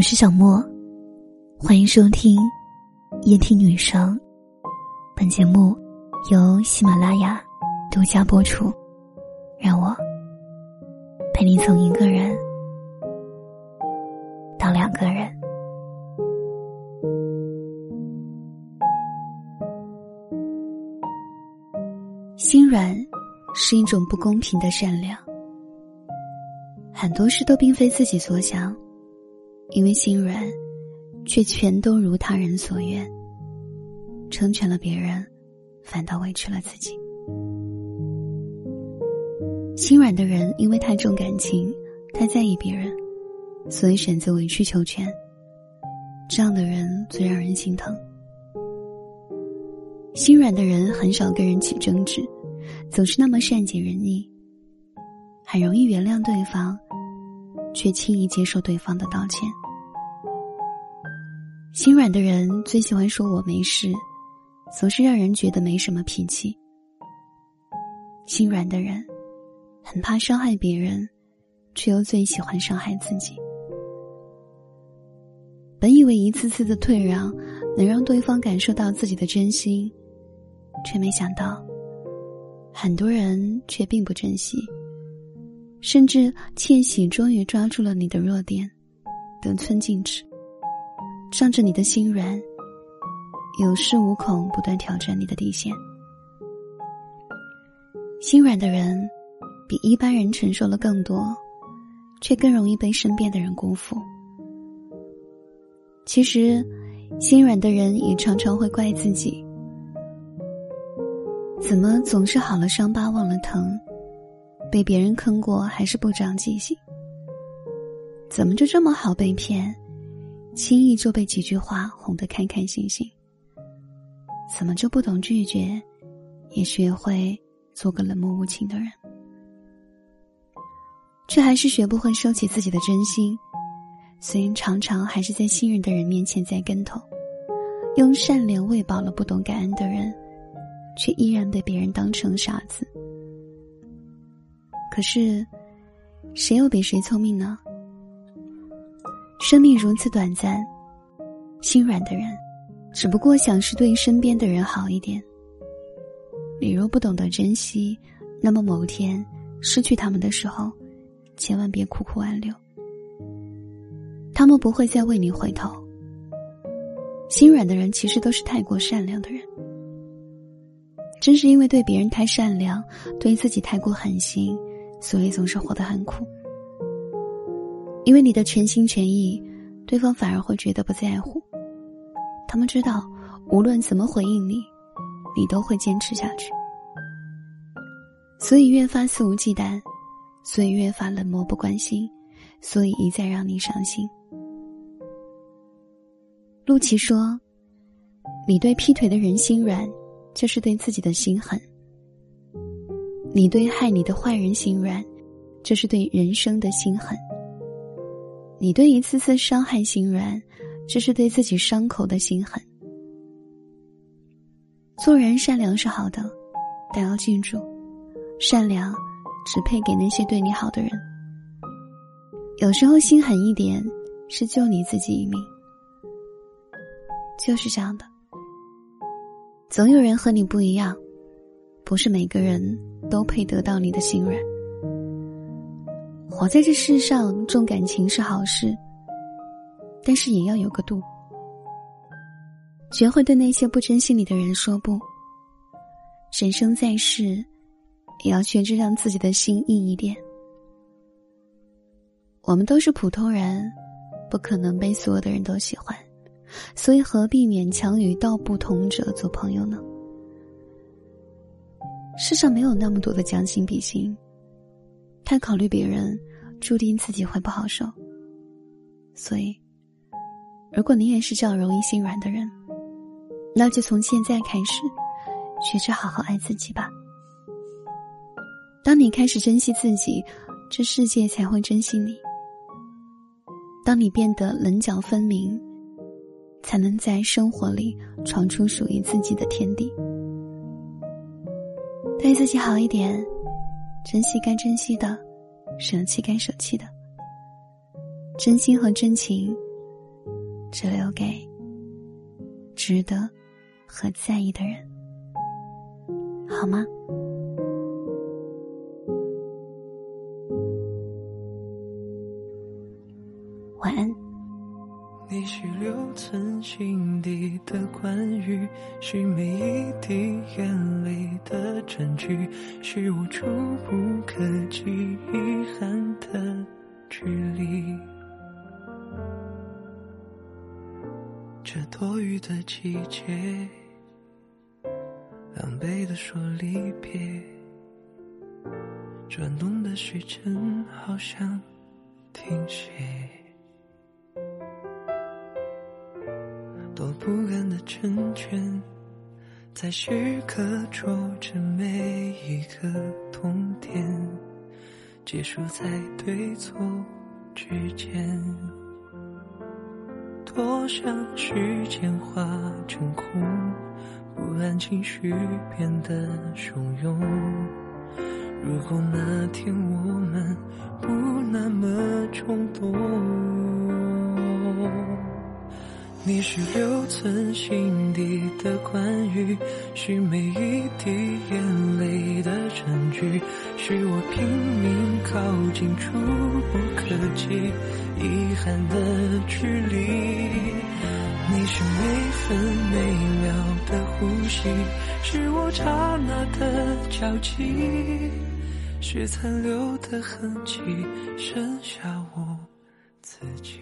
我是小莫，欢迎收听夜听女生。本节目由喜马拉雅独家播出。让我陪你从一个人到两个人。心软是一种不公平的善良，很多事都并非自己所想。因为心软，却全都如他人所愿，成全了别人，反倒委屈了自己。心软的人因为太重感情，太在意别人，所以选择委曲求全。这样的人最让人心疼。心软的人很少跟人起争执，总是那么善解人意，很容易原谅对方。却轻易接受对方的道歉。心软的人最喜欢说我没事，总是让人觉得没什么脾气。心软的人很怕伤害别人，却又最喜欢伤害自己。本以为一次次的退让能让对方感受到自己的真心，却没想到，很多人却并不珍惜。甚至窃喜，终于抓住了你的弱点，得寸进尺，仗着你的心软，有恃无恐，不断挑战你的底线。心软的人，比一般人承受了更多，却更容易被身边的人辜负。其实，心软的人也常常会怪自己：怎么总是好了伤疤忘了疼？被别人坑过还是不长记性？怎么就这么好被骗？轻易就被几句话哄得开开心心？怎么就不懂拒绝，也学会做个冷漠无情的人？却还是学不会收起自己的真心，所以常常还是在信任的人面前栽跟头，用善良喂饱了不懂感恩的人，却依然被别人当成傻子。可是，谁又比谁聪明呢？生命如此短暂，心软的人，只不过想是对身边的人好一点。你若不懂得珍惜，那么某天失去他们的时候，千万别苦苦挽留。他们不会再为你回头。心软的人其实都是太过善良的人，正是因为对别人太善良，对自己太过狠心。所以总是活得很苦，因为你的全心全意，对方反而会觉得不在乎。他们知道，无论怎么回应你，你都会坚持下去，所以越发肆无忌惮，所以越发冷漠不关心，所以一再让你伤心。陆琪说：“你对劈腿的人心软，就是对自己的心狠。”你对害你的坏人心软，这是对人生的心狠；你对一次次伤害心软，这是对自己伤口的心狠。做人善良是好的，但要记住，善良只配给那些对你好的人。有时候心狠一点，是救你自己一命。就是这样的，总有人和你不一样。不是每个人都配得到你的心软。活在这世上，重感情是好事，但是也要有个度。学会对那些不珍惜你的人说不。人生在世，也要学着让自己的心硬一点。我们都是普通人，不可能被所有的人都喜欢，所以何必勉强与道不同者做朋友呢？世上没有那么多的将心比心，太考虑别人，注定自己会不好受。所以，如果你也是这样容易心软的人，那就从现在开始，学着好好爱自己吧。当你开始珍惜自己，这世界才会珍惜你。当你变得棱角分明，才能在生活里闯出属于自己的天地。对自己好一点，珍惜该珍惜的，舍弃该舍弃的。真心和真情，只留给值得和在意的人，好吗？关于，是每一滴眼泪的证据，是我触不可及遗憾的距离。这多雨的季节，狼狈的说离别，转动的时针好像停歇。不甘的成全，在时刻戳着每一个痛点，结束在对错之间。多想时间化成空，不安情绪变得汹涌。如果那天我们不那么冲动。你是留存心底的关于，是每一滴眼泪的证据，是我拼命靠近触不可及遗憾的距离。你是每分每秒的呼吸，是我刹那的交集，是残留的痕迹，剩下我自己。